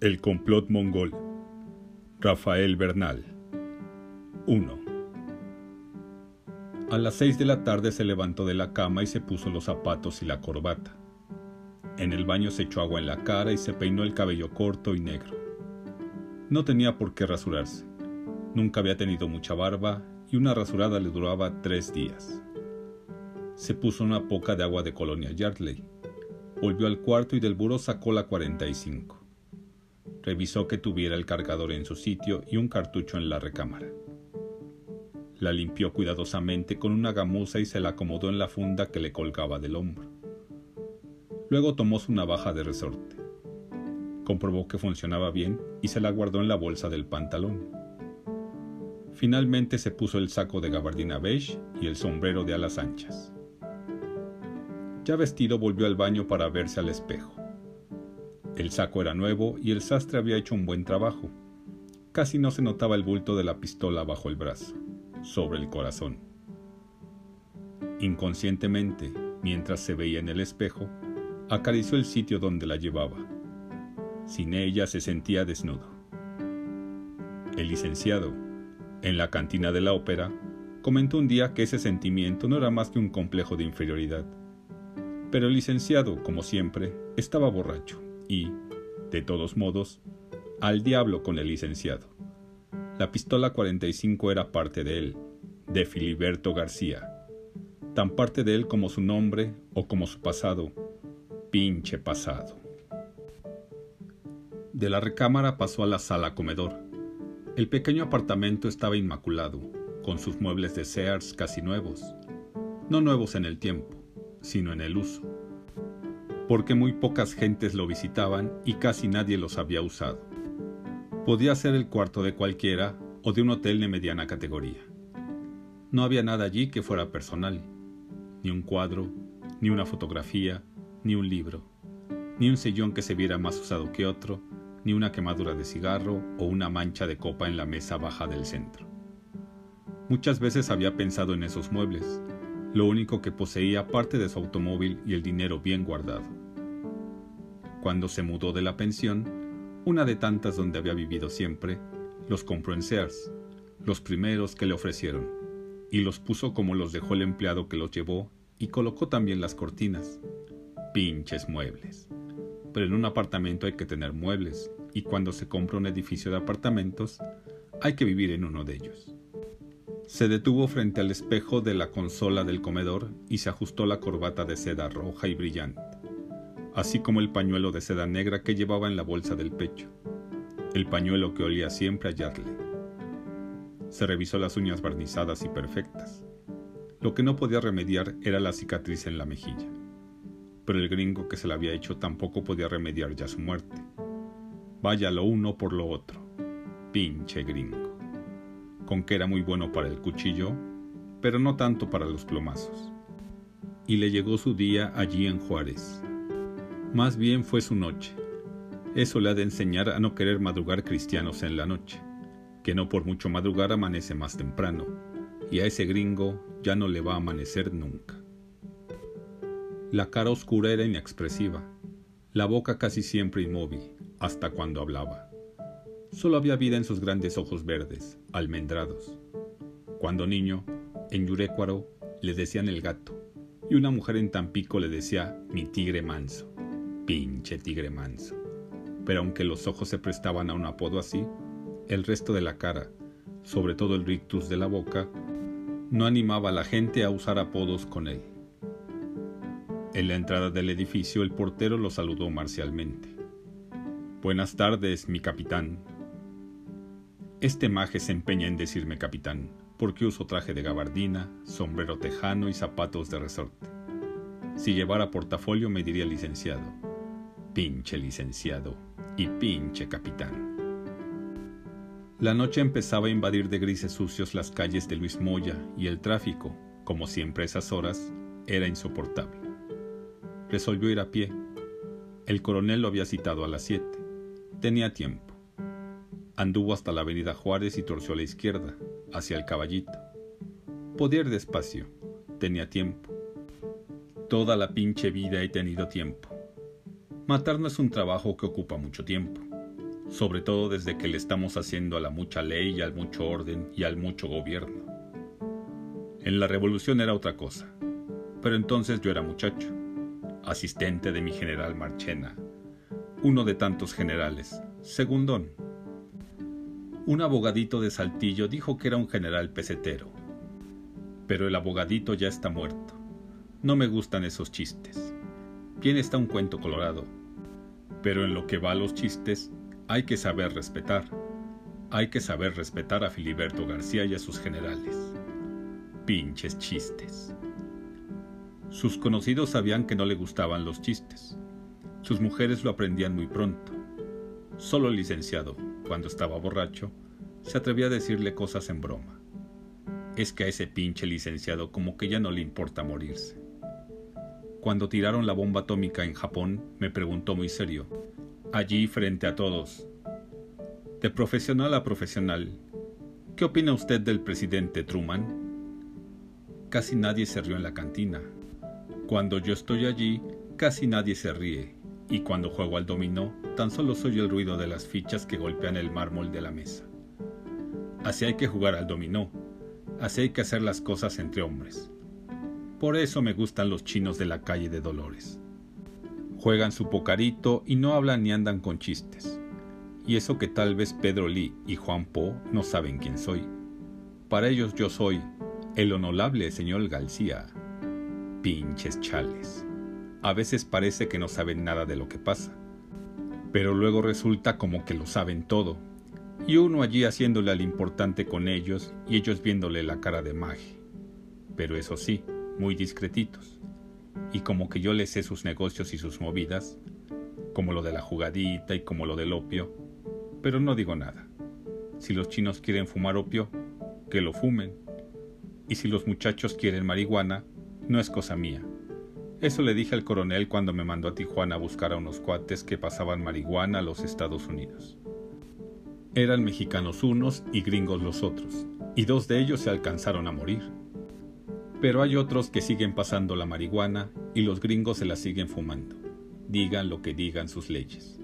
El complot mongol. Rafael Bernal. 1. A las seis de la tarde se levantó de la cama y se puso los zapatos y la corbata. En el baño se echó agua en la cara y se peinó el cabello corto y negro. No tenía por qué rasurarse. Nunca había tenido mucha barba y una rasurada le duraba tres días. Se puso una poca de agua de colonia Yardley Volvió al cuarto y del buró sacó la 45. Revisó que tuviera el cargador en su sitio y un cartucho en la recámara. La limpió cuidadosamente con una gamuza y se la acomodó en la funda que le colgaba del hombro. Luego tomó su navaja de resorte. Comprobó que funcionaba bien y se la guardó en la bolsa del pantalón. Finalmente se puso el saco de gabardina beige y el sombrero de alas anchas. Ya vestido volvió al baño para verse al espejo. El saco era nuevo y el sastre había hecho un buen trabajo. Casi no se notaba el bulto de la pistola bajo el brazo, sobre el corazón. Inconscientemente, mientras se veía en el espejo, acarició el sitio donde la llevaba. Sin ella se sentía desnudo. El licenciado, en la cantina de la ópera, comentó un día que ese sentimiento no era más que un complejo de inferioridad pero el licenciado, como siempre, estaba borracho y, de todos modos, al diablo con el licenciado. La pistola 45 era parte de él, de Filiberto García. Tan parte de él como su nombre o como su pasado. Pinche pasado. De la recámara pasó a la sala comedor. El pequeño apartamento estaba inmaculado, con sus muebles de Sears casi nuevos. No nuevos en el tiempo, sino en el uso, porque muy pocas gentes lo visitaban y casi nadie los había usado. Podía ser el cuarto de cualquiera o de un hotel de mediana categoría. No había nada allí que fuera personal, ni un cuadro, ni una fotografía, ni un libro, ni un sillón que se viera más usado que otro, ni una quemadura de cigarro o una mancha de copa en la mesa baja del centro. Muchas veces había pensado en esos muebles, lo único que poseía parte de su automóvil y el dinero bien guardado. Cuando se mudó de la pensión, una de tantas donde había vivido siempre, los compró en Sears, los primeros que le ofrecieron, y los puso como los dejó el empleado que los llevó y colocó también las cortinas. Pinches muebles. Pero en un apartamento hay que tener muebles, y cuando se compra un edificio de apartamentos, hay que vivir en uno de ellos. Se detuvo frente al espejo de la consola del comedor y se ajustó la corbata de seda roja y brillante, así como el pañuelo de seda negra que llevaba en la bolsa del pecho, el pañuelo que olía siempre a Yardley. Se revisó las uñas barnizadas y perfectas. Lo que no podía remediar era la cicatriz en la mejilla, pero el gringo que se la había hecho tampoco podía remediar ya su muerte. Vaya lo uno por lo otro. Pinche gringo con que era muy bueno para el cuchillo, pero no tanto para los plomazos. Y le llegó su día allí en Juárez. Más bien fue su noche. Eso le ha de enseñar a no querer madrugar cristianos en la noche, que no por mucho madrugar amanece más temprano, y a ese gringo ya no le va a amanecer nunca. La cara oscura era inexpresiva, la boca casi siempre inmóvil, hasta cuando hablaba. Solo había vida en sus grandes ojos verdes, almendrados. Cuando niño, en Yurécuaro le decían el gato, y una mujer en Tampico le decía mi tigre manso, pinche tigre manso. Pero aunque los ojos se prestaban a un apodo así, el resto de la cara, sobre todo el rictus de la boca, no animaba a la gente a usar apodos con él. En la entrada del edificio el portero lo saludó marcialmente. Buenas tardes, mi capitán, este maje se empeña en decirme capitán, porque uso traje de gabardina, sombrero tejano y zapatos de resorte. Si llevara portafolio me diría licenciado. Pinche licenciado y pinche capitán. La noche empezaba a invadir de grises sucios las calles de Luis Moya y el tráfico, como siempre a esas horas, era insoportable. Resolvió ir a pie. El coronel lo había citado a las siete. Tenía tiempo. Anduvo hasta la avenida Juárez y torció a la izquierda, hacia el caballito. Podía ir despacio, tenía tiempo. Toda la pinche vida he tenido tiempo. Matar no es un trabajo que ocupa mucho tiempo. sobre todo desde que le estamos haciendo a la mucha ley y al mucho orden y al mucho gobierno. En la revolución era otra cosa, pero entonces yo era muchacho, asistente de mi general Marchena, uno de tantos generales, segundón. Un abogadito de Saltillo dijo que era un general pesetero, pero el abogadito ya está muerto. No me gustan esos chistes. Bien está un cuento colorado, pero en lo que va a los chistes hay que saber respetar. Hay que saber respetar a Filiberto García y a sus generales. Pinches chistes. Sus conocidos sabían que no le gustaban los chistes. Sus mujeres lo aprendían muy pronto. Solo el licenciado, cuando estaba borracho, se atrevía a decirle cosas en broma. Es que a ese pinche licenciado como que ya no le importa morirse. Cuando tiraron la bomba atómica en Japón, me preguntó muy serio, allí frente a todos, de profesional a profesional, ¿qué opina usted del presidente Truman? Casi nadie se rió en la cantina. Cuando yo estoy allí, casi nadie se ríe, y cuando juego al dominó, tan solo soy el ruido de las fichas que golpean el mármol de la mesa. Así hay que jugar al dominó, así hay que hacer las cosas entre hombres. Por eso me gustan los chinos de la calle de Dolores. Juegan su pocarito y no hablan ni andan con chistes. Y eso que tal vez Pedro Lee y Juan Po no saben quién soy. Para ellos yo soy el honorable señor García. Pinches chales. A veces parece que no saben nada de lo que pasa. Pero luego resulta como que lo saben todo. Y uno allí haciéndole al importante con ellos y ellos viéndole la cara de maje. Pero eso sí, muy discretitos. Y como que yo les sé sus negocios y sus movidas, como lo de la jugadita y como lo del opio, pero no digo nada. Si los chinos quieren fumar opio, que lo fumen. Y si los muchachos quieren marihuana, no es cosa mía. Eso le dije al coronel cuando me mandó a Tijuana a buscar a unos cuates que pasaban marihuana a los Estados Unidos. Eran mexicanos unos y gringos los otros, y dos de ellos se alcanzaron a morir. Pero hay otros que siguen pasando la marihuana y los gringos se la siguen fumando, digan lo que digan sus leyes.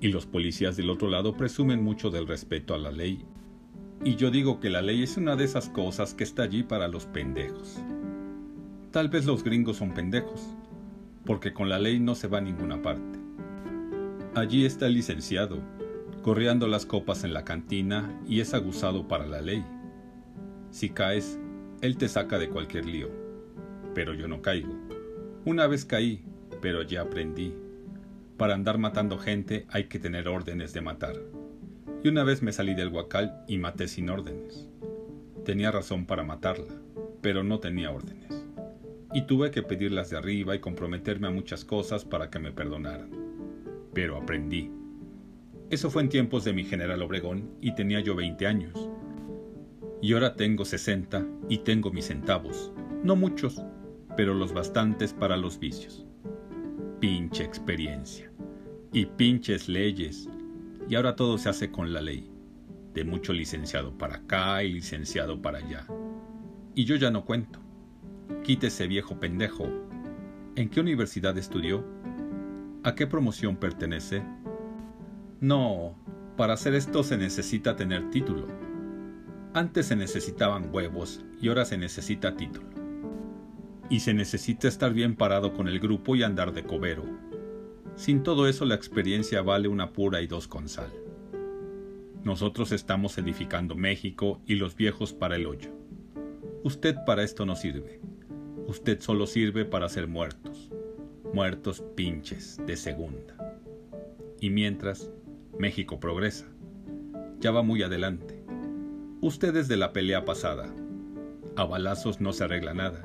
Y los policías del otro lado presumen mucho del respeto a la ley. Y yo digo que la ley es una de esas cosas que está allí para los pendejos. Tal vez los gringos son pendejos, porque con la ley no se va a ninguna parte. Allí está el licenciado, corriendo las copas en la cantina y es aguzado para la ley. Si caes, él te saca de cualquier lío. Pero yo no caigo. Una vez caí, pero ya aprendí. Para andar matando gente hay que tener órdenes de matar. Y una vez me salí del huacal y maté sin órdenes. Tenía razón para matarla, pero no tenía órdenes. Y tuve que pedirlas de arriba y comprometerme a muchas cosas para que me perdonaran. Pero aprendí. Eso fue en tiempos de mi general Obregón y tenía yo 20 años y ahora tengo 60 y tengo mis centavos. No muchos, pero los bastantes para los vicios. Pinche experiencia. Y pinches leyes. Y ahora todo se hace con la ley. De mucho licenciado para acá y licenciado para allá. Y yo ya no cuento. Quítese viejo pendejo. ¿En qué universidad estudió? ¿A qué promoción pertenece? No, para hacer esto se necesita tener título antes se necesitaban huevos y ahora se necesita título. Y se necesita estar bien parado con el grupo y andar de cobero. Sin todo eso la experiencia vale una pura y dos con sal. Nosotros estamos edificando México y los viejos para el hoyo. Usted para esto no sirve. Usted solo sirve para ser muertos. Muertos pinches de segunda. Y mientras, México progresa. Ya va muy adelante Ustedes de la pelea pasada. A balazos no se arregla nada.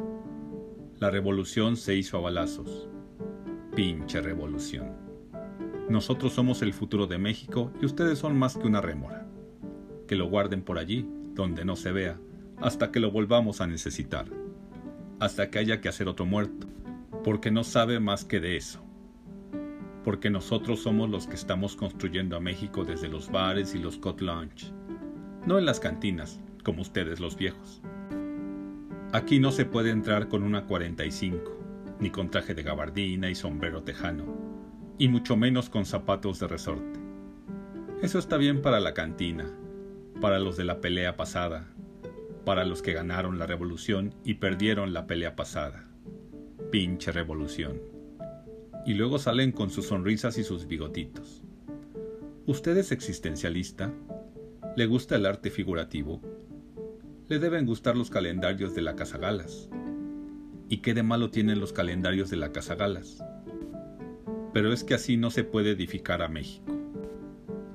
La revolución se hizo a balazos. Pinche revolución. Nosotros somos el futuro de México y ustedes son más que una rémora. Que lo guarden por allí, donde no se vea, hasta que lo volvamos a necesitar. Hasta que haya que hacer otro muerto, porque no sabe más que de eso. Porque nosotros somos los que estamos construyendo a México desde los bares y los cot lunch no en las cantinas, como ustedes los viejos. Aquí no se puede entrar con una 45, ni con traje de gabardina y sombrero tejano, y mucho menos con zapatos de resorte. Eso está bien para la cantina, para los de la pelea pasada, para los que ganaron la revolución y perdieron la pelea pasada. Pinche revolución. Y luego salen con sus sonrisas y sus bigotitos. ¿Usted es existencialista? ¿Le gusta el arte figurativo? Le deben gustar los calendarios de la Casa Galas. ¿Y qué de malo tienen los calendarios de la Casa Galas? Pero es que así no se puede edificar a México.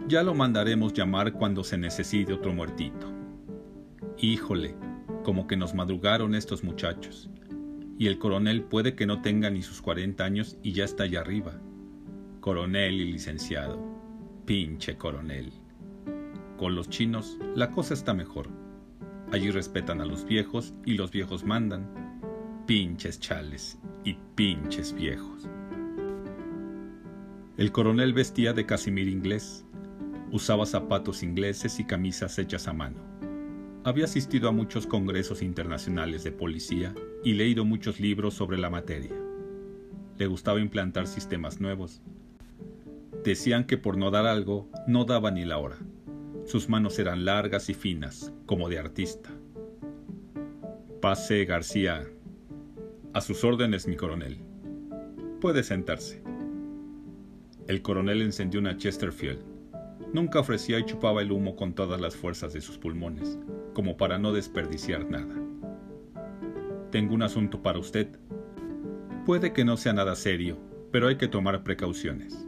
Ya lo mandaremos llamar cuando se necesite otro muertito. Híjole, como que nos madrugaron estos muchachos. Y el coronel puede que no tenga ni sus 40 años y ya está allá arriba. Coronel y licenciado. Pinche coronel. Con los chinos la cosa está mejor. Allí respetan a los viejos y los viejos mandan. Pinches chales y pinches viejos. El coronel vestía de casimir inglés. Usaba zapatos ingleses y camisas hechas a mano. Había asistido a muchos congresos internacionales de policía y leído muchos libros sobre la materia. Le gustaba implantar sistemas nuevos. Decían que por no dar algo, no daba ni la hora. Sus manos eran largas y finas, como de artista. Pase, García. A sus órdenes, mi coronel. Puede sentarse. El coronel encendió una Chesterfield. Nunca ofrecía y chupaba el humo con todas las fuerzas de sus pulmones, como para no desperdiciar nada. Tengo un asunto para usted. Puede que no sea nada serio, pero hay que tomar precauciones.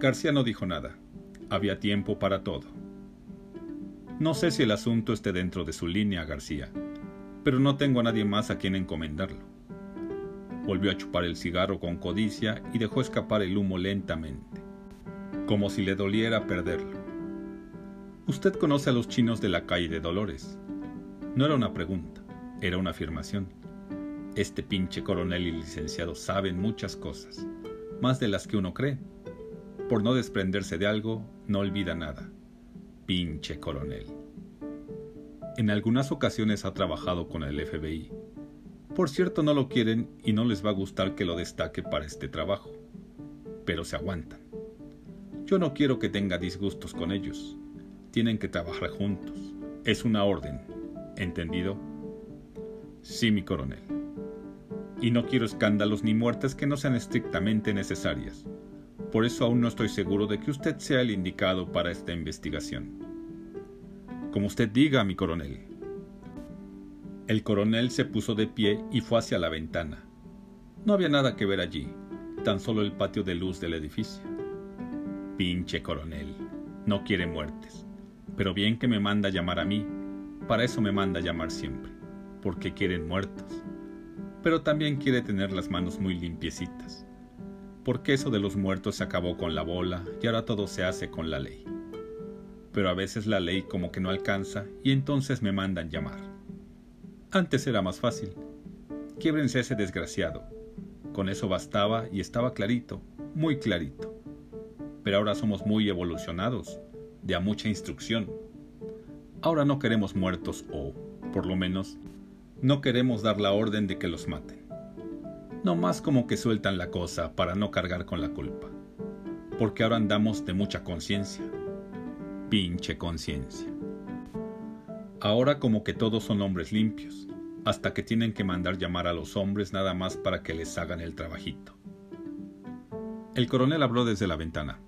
García no dijo nada. Había tiempo para todo. No sé si el asunto esté dentro de su línea, García, pero no tengo a nadie más a quien encomendarlo. Volvió a chupar el cigarro con codicia y dejó escapar el humo lentamente, como si le doliera perderlo. Usted conoce a los chinos de la calle de Dolores. No era una pregunta, era una afirmación. Este pinche coronel y licenciado saben muchas cosas, más de las que uno cree por no desprenderse de algo, no olvida nada. Pinche coronel. En algunas ocasiones ha trabajado con el FBI. Por cierto, no lo quieren y no les va a gustar que lo destaque para este trabajo. Pero se aguantan. Yo no quiero que tenga disgustos con ellos. Tienen que trabajar juntos. Es una orden. ¿Entendido? Sí, mi coronel. Y no quiero escándalos ni muertes que no sean estrictamente necesarias. Por eso aún no estoy seguro de que usted sea el indicado para esta investigación. Como usted diga, mi coronel. El coronel se puso de pie y fue hacia la ventana. No había nada que ver allí, tan solo el patio de luz del edificio. Pinche coronel, no quiere muertes, pero bien que me manda llamar a mí, para eso me manda llamar siempre, porque quieren muertos, pero también quiere tener las manos muy limpiecitas porque eso de los muertos se acabó con la bola y ahora todo se hace con la ley. Pero a veces la ley como que no alcanza y entonces me mandan llamar. Antes era más fácil. Quiebrense ese desgraciado. Con eso bastaba y estaba clarito, muy clarito. Pero ahora somos muy evolucionados, de a mucha instrucción. Ahora no queremos muertos o, por lo menos, no queremos dar la orden de que los maten no más como que sueltan la cosa para no cargar con la culpa. Porque ahora andamos de mucha conciencia. Pinche conciencia. Ahora como que todos son hombres limpios, hasta que tienen que mandar llamar a los hombres nada más para que les hagan el trabajito. El coronel habló desde la ventana.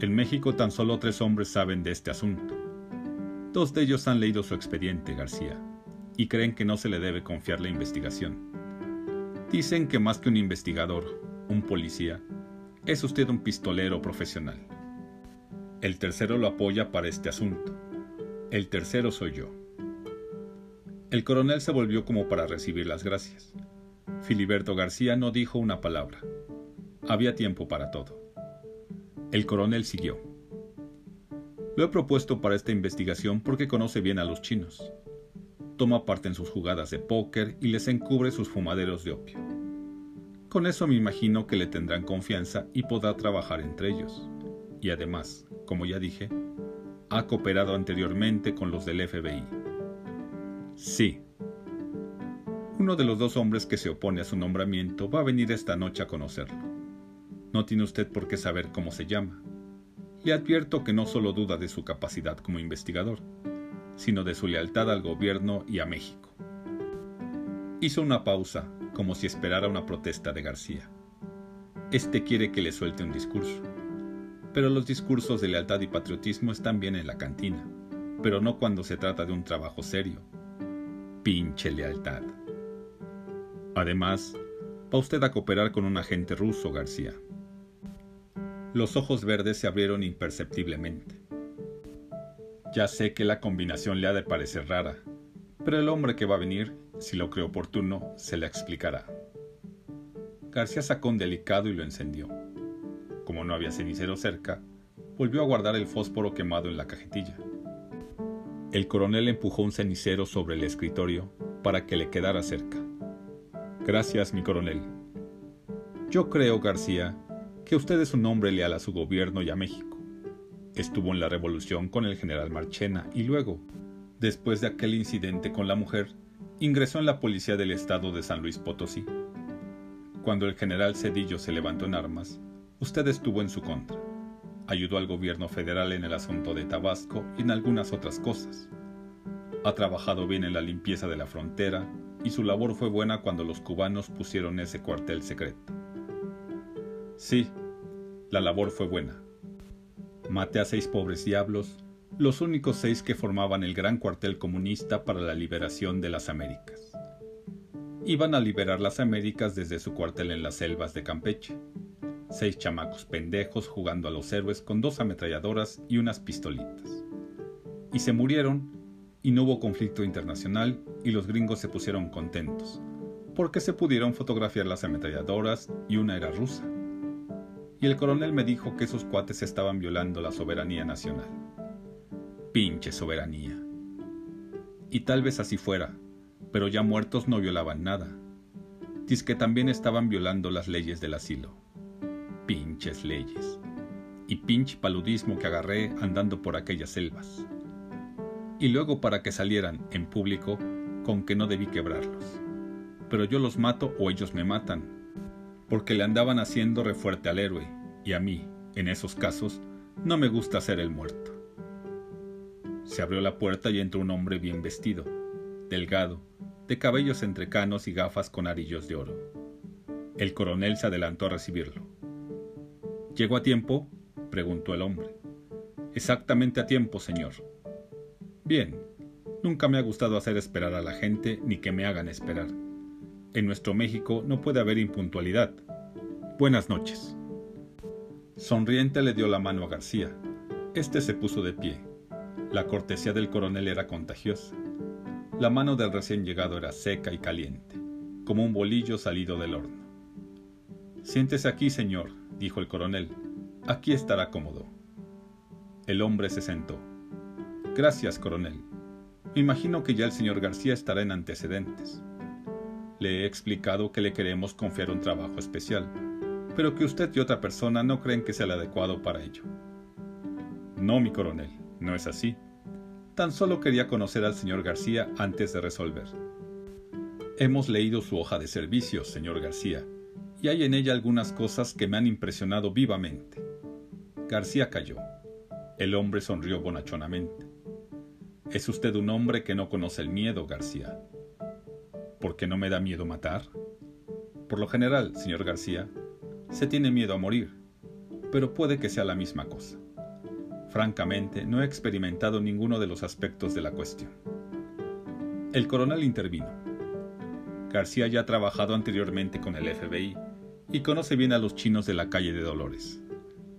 En México tan solo tres hombres saben de este asunto. Dos de ellos han leído su expediente, García, y creen que no se le debe confiar la investigación Dicen que más que un investigador, un policía, es usted un pistolero profesional. El tercero lo apoya para este asunto. El tercero soy yo. El coronel se volvió como para recibir las gracias. Filiberto García no dijo una palabra. Había tiempo para todo. El coronel siguió. Lo he propuesto para esta investigación porque conoce bien a los chinos toma parte en sus jugadas de póker y les encubre sus fumaderos de opio. Con eso me imagino que le tendrán confianza y podrá trabajar entre ellos. Y además, como ya dije, ha cooperado anteriormente con los del FBI. Sí. Uno de los dos hombres que se opone a su nombramiento va a venir esta noche a conocerlo. No tiene usted por qué saber cómo se llama. le advierto que no solo duda de su capacidad como investigador, sino de su lealtad al gobierno y a México. Hizo una pausa, como si esperara una protesta de García. Este quiere que le suelte un discurso. Pero los discursos de lealtad y patriotismo están bien en la cantina, pero no cuando se trata de un trabajo serio. Pinche lealtad. Además, va usted a cooperar con un agente ruso, García. Los ojos verdes se abrieron imperceptiblemente. Ya sé que la combinación le ha de parecer rara, pero el hombre que va a venir, si lo cree oportuno, se le explicará. García sacó un delicado y lo encendió. Como no había cenicero cerca, volvió a guardar el fósforo quemado en la cajetilla. El coronel empujó un cenicero sobre el escritorio para que le quedara cerca. Gracias, mi coronel. Yo creo, García, que usted es un hombre leal a su gobierno y a México. Estuvo en la revolución con el general Marchena y luego, después de aquel incidente con la mujer, ingresó en la policía del estado de San Luis Potosí. Cuando el general Cedillo se levantó en armas, usted estuvo en su contra. Ayudó al gobierno federal en el asunto de Tabasco y en algunas otras cosas. Ha trabajado bien en la limpieza de la frontera y su labor fue buena cuando los cubanos pusieron ese cuartel secreto. Sí, la labor fue buena. Maté a seis pobres diablos, los únicos seis que formaban el gran cuartel comunista para la liberación de las Américas. Iban a liberar las Américas desde su cuartel en las selvas de Campeche. Seis chamacos pendejos jugando a los héroes con dos ametralladoras y unas pistolitas. Y se murieron y no hubo conflicto internacional y los gringos se pusieron contentos, porque se pudieron fotografiar las ametralladoras y una era rusa. Y el coronel me dijo que esos cuates estaban violando la soberanía nacional. Pinche soberanía. Y tal vez así fuera, pero ya muertos no violaban nada. Diz que también estaban violando las leyes del asilo. Pinches leyes. Y pinche paludismo que agarré andando por aquellas selvas y luego para que salieran en público con que no debí quebrarlos. Pero yo los mato o ellos me matan, porque le andaban haciendo refuerte al héroe, y a mí, en esos casos, no me gusta ser el muerto. Se abrió la puerta y entró un hombre bien vestido, delgado, de cabellos entrecanos y gafas con arillos de oro. El coronel se adelantó a recibirlo. ¿Llegó a tiempo? preguntó el hombre. Exactamente a tiempo, señor, Bien, nunca me ha gustado hacer esperar a la gente ni que me hagan esperar. En nuestro México no puede haber impuntualidad. Buenas noches. Sonriente le dio la mano a García. Este se puso de pie. La cortesía del coronel era contagiosa. La mano del recién llegado era seca y caliente, como un bolillo salido del horno. Siéntese aquí, señor, dijo el coronel. Aquí estará cómodo. El hombre se sentó. Gracias, coronel. Me imagino que ya el señor García estará en antecedentes. Le he explicado que le queremos confiar un trabajo especial, pero que usted y otra persona no creen que sea el adecuado para ello. No, mi coronel, no es así. Tan solo quería conocer al señor García antes de resolver. Hemos leído su hoja de servicios, señor García, y hay en ella algunas cosas que me han impresionado vivamente. García calló. El hombre sonrió bonachonamente. Es usted un hombre que no conoce el miedo, García. ¿Por qué no me da miedo matar? Por lo general, señor García, se tiene miedo a morir, pero puede que sea la misma cosa. Francamente, no he experimentado ninguno de los aspectos de la cuestión. El coronel intervino. García ya ha trabajado anteriormente con el FBI y conoce bien a los chinos de la calle de Dolores.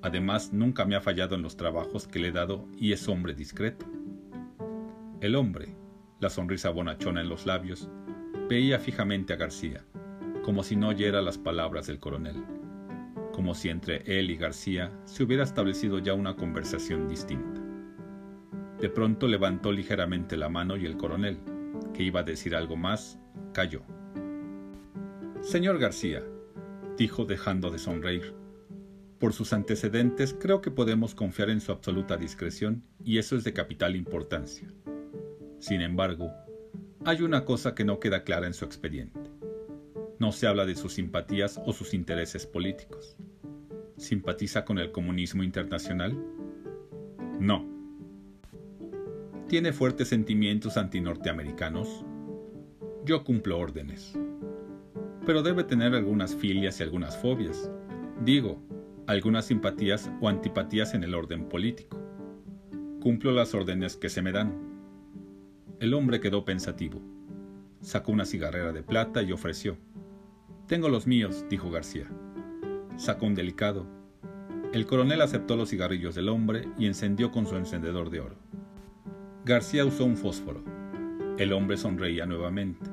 Además, nunca me ha fallado en los trabajos que le he dado y es hombre discreto. El hombre, la sonrisa bonachona en los labios, veía fijamente a García, como si no oyera las palabras del coronel, como si entre él y García se hubiera establecido ya una conversación distinta. De pronto levantó ligeramente la mano y el coronel, que iba a decir algo más, cayó. Señor García, dijo dejando de sonreír, por sus antecedentes creo que podemos confiar en su absoluta discreción y eso es de capital importancia. Sin embargo, hay una cosa que no queda clara en su expediente. No se habla de sus simpatías o sus intereses políticos. ¿Simpatiza con el comunismo internacional? No. ¿Tiene fuertes sentimientos antinorteamericanos? Yo cumplo órdenes. Pero debe tener algunas filias y algunas fobias. Digo, algunas simpatías o antipatías en el orden político. Cumplo las órdenes que se me dan. El hombre quedó pensativo. Sacó una cigarrera de plata y ofreció. Tengo los míos, dijo García. Sacó un delicado. El coronel aceptó los cigarrillos del hombre y encendió con su encendedor de oro. García usó un fósforo. El hombre sonreía nuevamente,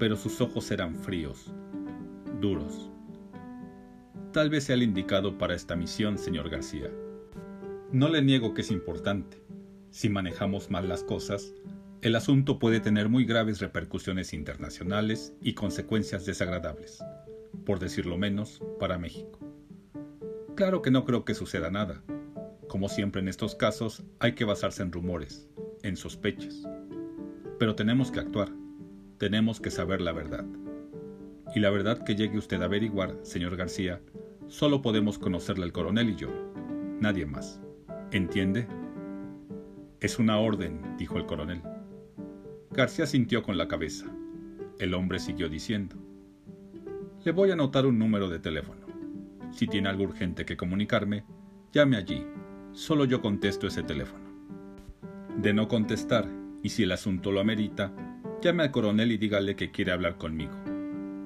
pero sus ojos eran fríos, duros. Tal vez sea el indicado para esta misión, señor García. No le niego que es importante. Si manejamos mal las cosas, el asunto puede tener muy graves repercusiones internacionales y consecuencias desagradables, por decirlo menos, para México. Claro que no creo que suceda nada. Como siempre en estos casos, hay que basarse en rumores, en sospechas. Pero tenemos que actuar, tenemos que saber la verdad. Y la verdad que llegue usted a averiguar, señor García, Solo podemos conocerle el coronel y yo, nadie más. ¿Entiende? Es una orden, dijo el coronel. García sintió con la cabeza. El hombre siguió diciendo. Le voy a anotar un número de teléfono. Si tiene algo urgente que comunicarme, llame allí. Solo yo contesto ese teléfono. De no contestar, y si el asunto lo amerita, llame al coronel y dígale que quiere hablar conmigo.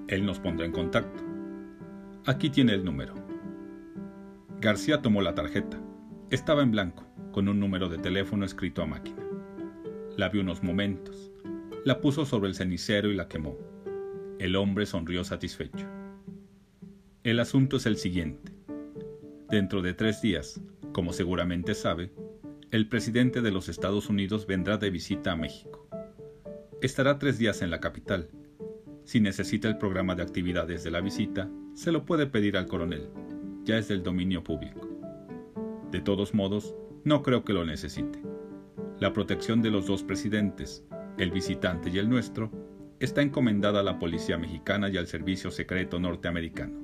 Él nos pondrá en contacto. Aquí tiene el número. García tomó la tarjeta. Estaba en blanco, con un número de teléfono escrito a máquina. La vio unos momentos. La puso sobre el cenicero y la quemó. El hombre sonrió satisfecho. El asunto es el siguiente. Dentro de tres días, como seguramente sabe, el presidente de los Estados Unidos vendrá de visita a México. Estará tres días en la capital. Si necesita el programa de actividades de la visita, se lo puede pedir al coronel, ya es del dominio público. De todos modos, no creo que lo necesite. La protección de los dos presidentes, el visitante y el nuestro, está encomendada a la policía mexicana y al servicio secreto norteamericano.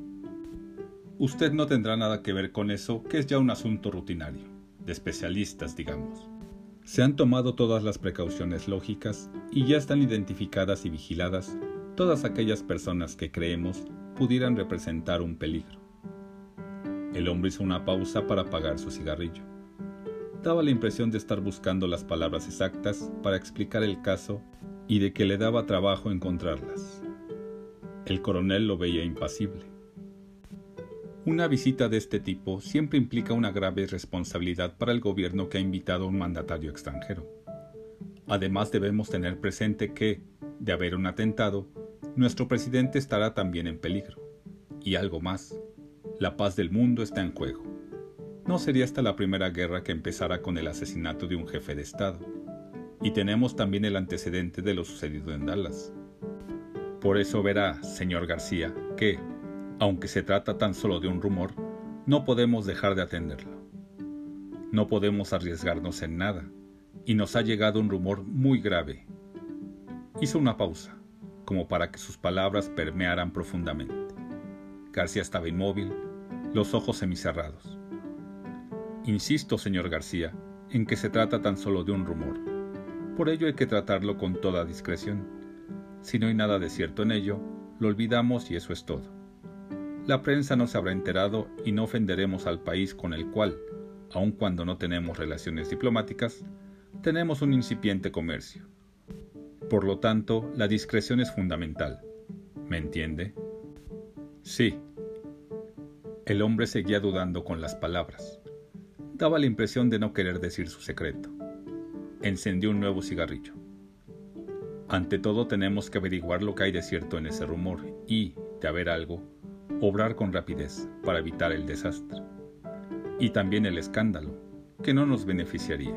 Usted no tendrá nada que ver con eso, que es ya un asunto rutinario, de especialistas, digamos. Se han tomado todas las precauciones lógicas y ya están identificadas y vigiladas todas aquellas personas que creemos pudieran representar un peligro. El hombre hizo una pausa para apagar su cigarrillo. Daba la impresión de estar buscando las palabras exactas para explicar el caso y de que le daba trabajo encontrarlas. El coronel lo veía impasible. Una visita de este tipo siempre implica una grave responsabilidad para el gobierno que ha invitado a un mandatario extranjero. Además debemos tener presente que, de haber un atentado, nuestro presidente estará también en peligro. Y algo más, la paz del mundo está en juego. No sería esta la primera guerra que empezara con el asesinato de un jefe de Estado. Y tenemos también el antecedente de lo sucedido en Dallas. Por eso verá, señor García, que, aunque se trata tan solo de un rumor, no podemos dejar de atenderlo. No podemos arriesgarnos en nada, y nos ha llegado un rumor muy grave. Hizo una pausa como para que sus palabras permearan profundamente. García estaba inmóvil, los ojos semicerrados. Insisto, señor García, en que se trata tan solo de un rumor. Por ello hay que tratarlo con toda discreción. Si no hay nada de cierto en ello, lo olvidamos y eso es todo. La prensa no se habrá enterado y no ofenderemos al país con el cual, aun cuando no tenemos relaciones diplomáticas, tenemos un incipiente comercio. Por lo tanto, la discreción es fundamental. ¿Me entiende? Sí. El hombre seguía dudando con las palabras. Daba la impresión de no querer decir su secreto. Encendió un nuevo cigarrillo. Ante todo tenemos que averiguar lo que hay de cierto en ese rumor y, de haber algo, obrar con rapidez para evitar el desastre. Y también el escándalo, que no nos beneficiaría.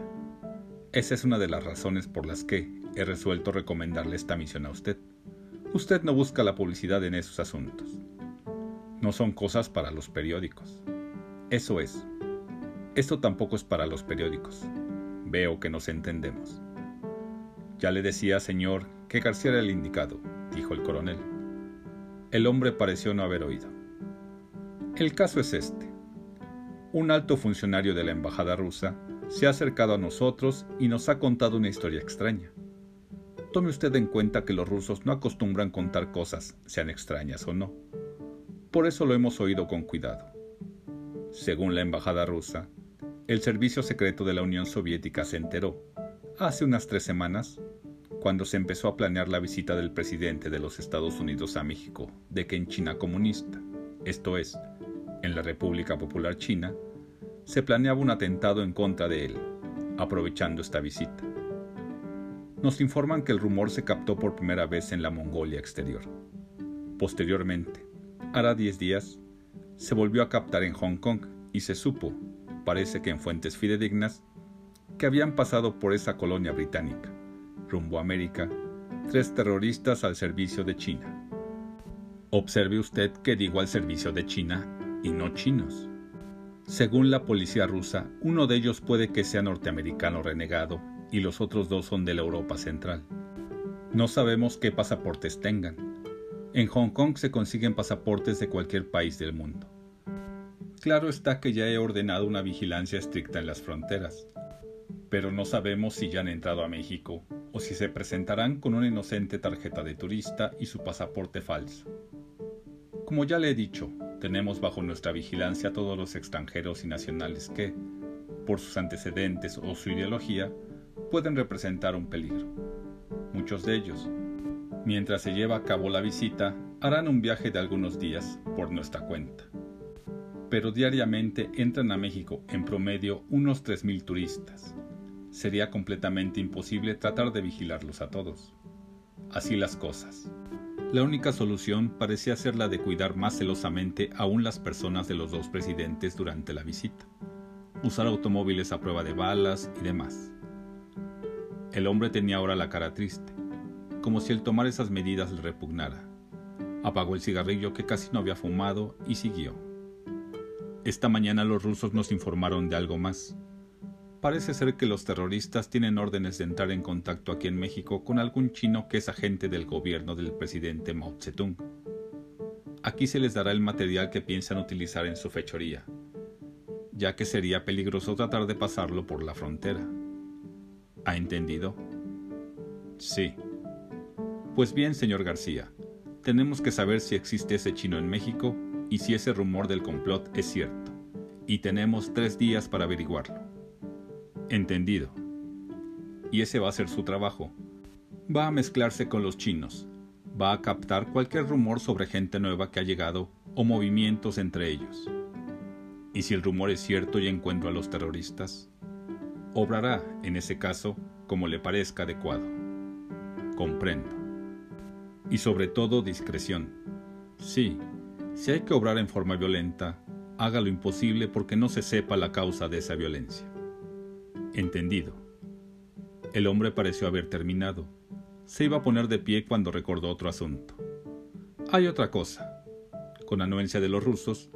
Esa es una de las razones por las que, he resuelto recomendarle esta misión a usted. Usted no busca la publicidad en esos asuntos. No son cosas para los periódicos. Eso es. Esto tampoco es para los periódicos. Veo que nos entendemos. Ya le decía, señor, que García era el indicado, dijo el coronel. El hombre pareció no haber oído. El caso es este. Un alto funcionario de la embajada rusa se ha acercado a nosotros y nos ha contado una historia extraña. Tome usted en cuenta que los rusos no acostumbran contar cosas, sean extrañas o no. Por eso lo hemos oído con cuidado. Según la embajada rusa, el servicio secreto de la Unión Soviética se enteró, hace unas tres semanas, cuando se empezó a planear la visita del presidente de los Estados Unidos a México, de que en China comunista, esto es, en la República Popular China, se planeaba un atentado en contra de él, aprovechando esta visita. Nos informan que el rumor se captó por primera vez en la Mongolia exterior. Posteriormente, hará 10 días, se volvió a captar en Hong Kong y se supo, parece que en fuentes fidedignas, que habían pasado por esa colonia británica, rumbo a América, tres terroristas al servicio de China. Observe usted que digo al servicio de China y no chinos. Según la policía rusa, uno de ellos puede que sea norteamericano renegado y los otros dos son de la Europa Central. No sabemos qué pasaportes tengan. En Hong Kong se consiguen pasaportes de cualquier país del mundo. Claro está que ya he ordenado una vigilancia estricta en las fronteras, pero no sabemos si ya han entrado a México o si se presentarán con una inocente tarjeta de turista y su pasaporte falso. Como ya le he dicho, tenemos bajo nuestra vigilancia a todos los extranjeros y nacionales que, por sus antecedentes o su ideología, pueden representar un peligro. Muchos de ellos, mientras se lleva a cabo la visita, harán un viaje de algunos días por nuestra cuenta. Pero diariamente entran a México en promedio unos 3.000 turistas. Sería completamente imposible tratar de vigilarlos a todos. Así las cosas. La única solución parecía ser la de cuidar más celosamente aún las personas de los dos presidentes durante la visita, usar automóviles a prueba de balas y demás. El hombre tenía ahora la cara triste, como si el tomar esas medidas le repugnara. Apagó el cigarrillo que casi no había fumado y siguió. Esta mañana los rusos nos informaron de algo más. Parece ser que los terroristas tienen órdenes de entrar en contacto aquí en México con algún chino que es agente del gobierno del presidente Mao Zedong. Aquí se les dará el material que piensan utilizar en su fechoría, ya que sería peligroso tratar de pasarlo por la frontera. ¿Ha entendido? Sí. Pues bien, señor García, tenemos que saber si existe ese chino en México y si ese rumor del complot es cierto. Y tenemos tres días para averiguarlo. Entendido. Y ese va a ser su trabajo. Va a mezclarse con los chinos. Va a captar cualquier rumor sobre gente nueva que ha llegado o movimientos entre ellos. Y si el rumor es cierto y encuentro a los terroristas, obrará, en ese caso, como le parezca adecuado. Comprendo. Y sobre todo discreción. Sí, si hay que obrar en forma violenta, haga lo imposible porque no se sepa la causa de esa violencia. Entendido. El hombre pareció haber terminado. Se iba a poner de pie cuando recordó otro asunto. Hay otra cosa. Con anuencia de los rusos,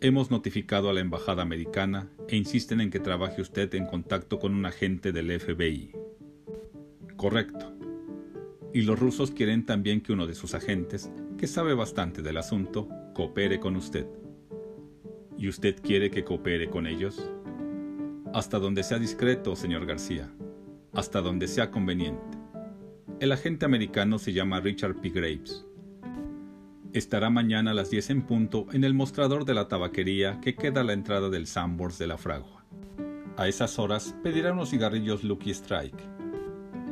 hemos notificado a la embajada americana e insisten en que trabaje usted en contacto con un agente del FBI. Correcto. Y los rusos quieren también que uno de sus agentes, que sabe bastante del asunto, coopere con usted. ¿Y usted quiere que coopere con ellos? Hasta donde sea discreto, señor García. Hasta donde sea conveniente. El agente americano se llama Richard P. Graves. Estará mañana a las 10 en punto en el mostrador de la tabaquería que queda a la entrada del Sambors de la Fragua. A esas horas pedirá unos cigarrillos Lucky Strike.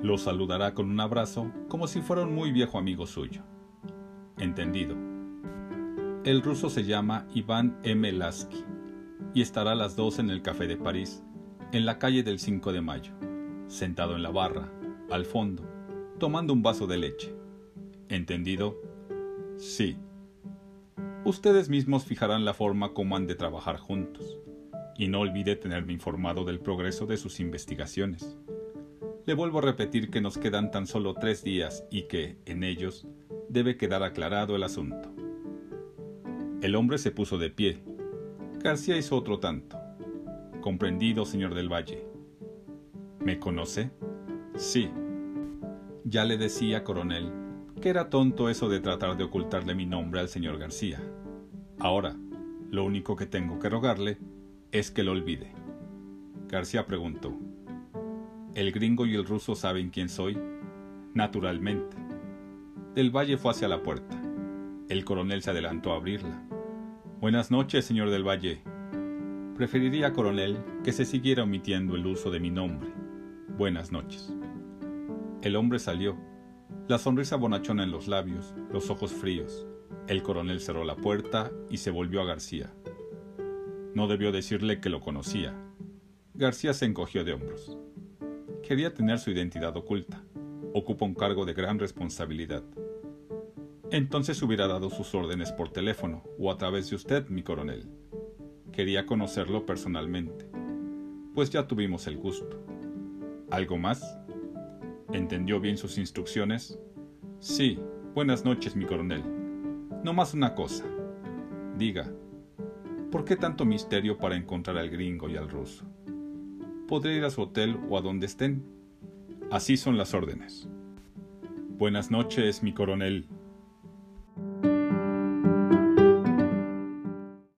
Lo saludará con un abrazo como si fuera un muy viejo amigo suyo. Entendido. El ruso se llama Iván M. Lasky y estará a las 2 en el Café de París en la calle del 5 de Mayo, sentado en la barra, al fondo, tomando un vaso de leche. ¿Entendido? Sí. Ustedes mismos fijarán la forma como han de trabajar juntos, y no olvide tenerme informado del progreso de sus investigaciones. Le vuelvo a repetir que nos quedan tan solo tres días y que, en ellos, debe quedar aclarado el asunto. El hombre se puso de pie. García hizo otro tanto. Comprendido, señor del Valle. ¿Me conoce? Sí. Ya le decía, coronel, que era tonto eso de tratar de ocultarle mi nombre al señor García. Ahora, lo único que tengo que rogarle es que lo olvide. García preguntó. ¿El gringo y el ruso saben quién soy? Naturalmente. Del Valle fue hacia la puerta. El coronel se adelantó a abrirla. Buenas noches, señor del Valle. Preferiría, coronel, que se siguiera omitiendo el uso de mi nombre. Buenas noches. El hombre salió, la sonrisa bonachona en los labios, los ojos fríos. El coronel cerró la puerta y se volvió a García. No debió decirle que lo conocía. García se encogió de hombros. Quería tener su identidad oculta. Ocupa un cargo de gran responsabilidad. Entonces hubiera dado sus órdenes por teléfono o a través de usted, mi coronel. Quería conocerlo personalmente. Pues ya tuvimos el gusto. ¿Algo más? ¿Entendió bien sus instrucciones? Sí, buenas noches, mi coronel. No más una cosa. Diga, ¿por qué tanto misterio para encontrar al gringo y al ruso? Podré ir a su hotel o a donde estén. Así son las órdenes. Buenas noches, mi coronel,